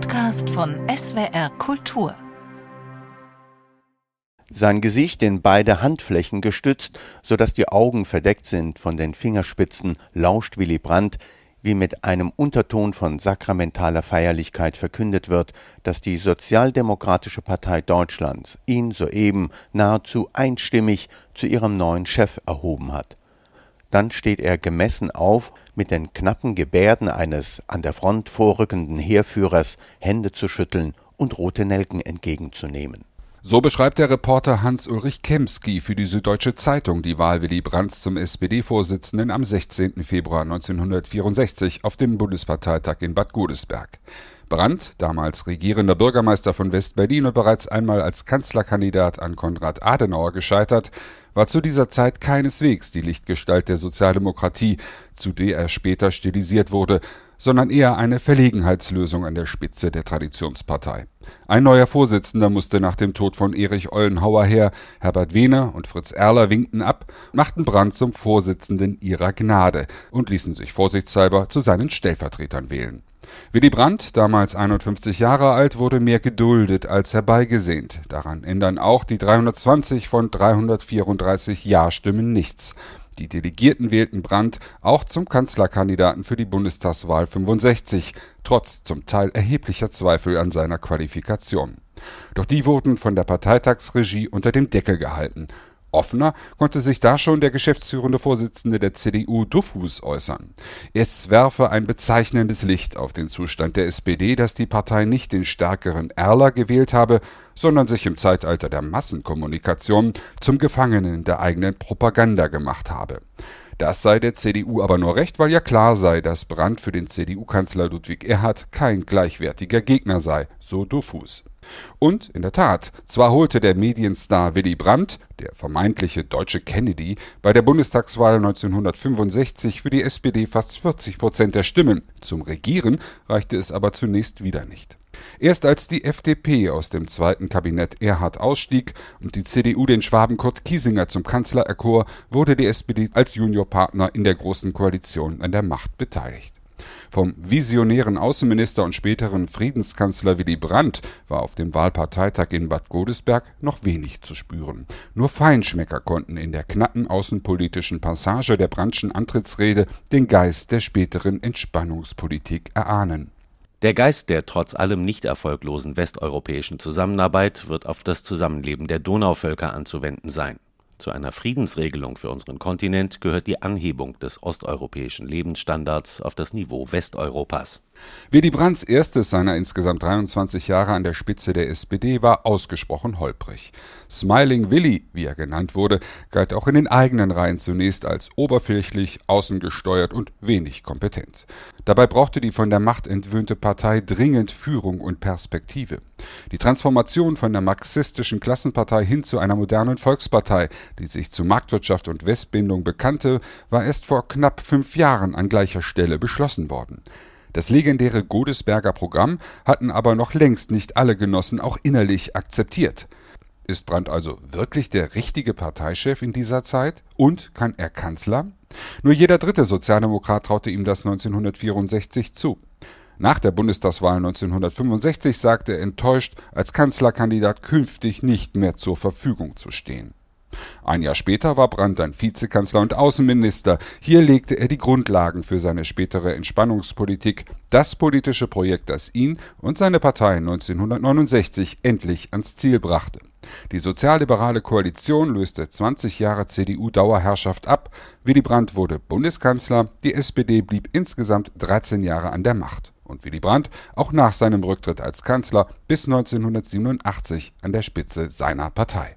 Podcast von SWR Kultur. Sein Gesicht in beide Handflächen gestützt, so dass die Augen verdeckt sind von den Fingerspitzen, lauscht Willy Brandt, wie mit einem Unterton von sakramentaler Feierlichkeit verkündet wird, dass die Sozialdemokratische Partei Deutschlands ihn soeben nahezu einstimmig zu ihrem neuen Chef erhoben hat. Dann steht er gemessen auf, mit den knappen Gebärden eines an der Front vorrückenden Heerführers Hände zu schütteln und rote Nelken entgegenzunehmen. So beschreibt der Reporter Hans-Ulrich Kemski für die Süddeutsche Zeitung die Wahl Willy Brandts zum SPD-Vorsitzenden am 16. Februar 1964 auf dem Bundesparteitag in Bad Godesberg. Brandt, damals regierender Bürgermeister von West-Berlin und bereits einmal als Kanzlerkandidat an Konrad Adenauer gescheitert, war zu dieser Zeit keineswegs die Lichtgestalt der Sozialdemokratie, zu der er später stilisiert wurde, sondern eher eine Verlegenheitslösung an der Spitze der Traditionspartei. Ein neuer Vorsitzender musste nach dem Tod von Erich Ollenhauer her, Herbert Wehner und Fritz Erler winkten ab, machten Brandt zum Vorsitzenden ihrer Gnade und ließen sich vorsichtshalber zu seinen Stellvertretern wählen. Willy Brandt, damals 51 Jahre alt, wurde mehr geduldet als herbeigesehnt. Daran ändern auch die 320 von 334 Ja-Stimmen nichts. Die Delegierten wählten Brandt auch zum Kanzlerkandidaten für die Bundestagswahl 65, trotz zum Teil erheblicher Zweifel an seiner Qualifikation. Doch die wurden von der Parteitagsregie unter dem Deckel gehalten Offener konnte sich da schon der geschäftsführende Vorsitzende der CDU Duffus äußern. Es werfe ein bezeichnendes Licht auf den Zustand der SPD, dass die Partei nicht den stärkeren Erler gewählt habe, sondern sich im Zeitalter der Massenkommunikation zum Gefangenen der eigenen Propaganda gemacht habe. Das sei der CDU aber nur recht, weil ja klar sei, dass Brandt für den CDU-Kanzler Ludwig Erhard kein gleichwertiger Gegner sei, so Duffus. Und in der Tat, zwar holte der Medienstar Willy Brandt, der vermeintliche deutsche Kennedy, bei der Bundestagswahl 1965 für die SPD fast 40 Prozent der Stimmen. Zum Regieren reichte es aber zunächst wieder nicht. Erst als die FDP aus dem zweiten Kabinett Erhard ausstieg und die CDU den Schwaben Kurt Kiesinger zum Kanzler erkor, wurde die SPD als Juniorpartner in der Großen Koalition an der Macht beteiligt. Vom visionären Außenminister und späteren Friedenskanzler Willy Brandt war auf dem Wahlparteitag in Bad Godesberg noch wenig zu spüren. Nur Feinschmecker konnten in der knappen außenpolitischen Passage der Brandtschen Antrittsrede den Geist der späteren Entspannungspolitik erahnen. Der Geist der trotz allem nicht erfolglosen westeuropäischen Zusammenarbeit wird auf das Zusammenleben der Donauvölker anzuwenden sein. Zu einer Friedensregelung für unseren Kontinent gehört die Anhebung des osteuropäischen Lebensstandards auf das Niveau Westeuropas. Willy Brandts erstes seiner insgesamt 23 Jahre an der Spitze der SPD war ausgesprochen holprig. Smiling Willy, wie er genannt wurde, galt auch in den eigenen Reihen zunächst als oberflächlich, außengesteuert und wenig kompetent. Dabei brauchte die von der Macht entwöhnte Partei dringend Führung und Perspektive. Die Transformation von der marxistischen Klassenpartei hin zu einer modernen Volkspartei, die sich zu Marktwirtschaft und Westbindung bekannte, war erst vor knapp fünf Jahren an gleicher Stelle beschlossen worden. Das legendäre Godesberger Programm hatten aber noch längst nicht alle Genossen auch innerlich akzeptiert. Ist Brandt also wirklich der richtige Parteichef in dieser Zeit? Und kann er Kanzler? Nur jeder dritte Sozialdemokrat traute ihm das 1964 zu. Nach der Bundestagswahl 1965 sagte er enttäuscht, als Kanzlerkandidat künftig nicht mehr zur Verfügung zu stehen. Ein Jahr später war Brandt dann Vizekanzler und Außenminister. Hier legte er die Grundlagen für seine spätere Entspannungspolitik, das politische Projekt, das ihn und seine Partei 1969 endlich ans Ziel brachte. Die sozialliberale Koalition löste 20 Jahre CDU-Dauerherrschaft ab. Willy Brandt wurde Bundeskanzler, die SPD blieb insgesamt 13 Jahre an der Macht. Und Willy Brandt auch nach seinem Rücktritt als Kanzler bis 1987 an der Spitze seiner Partei.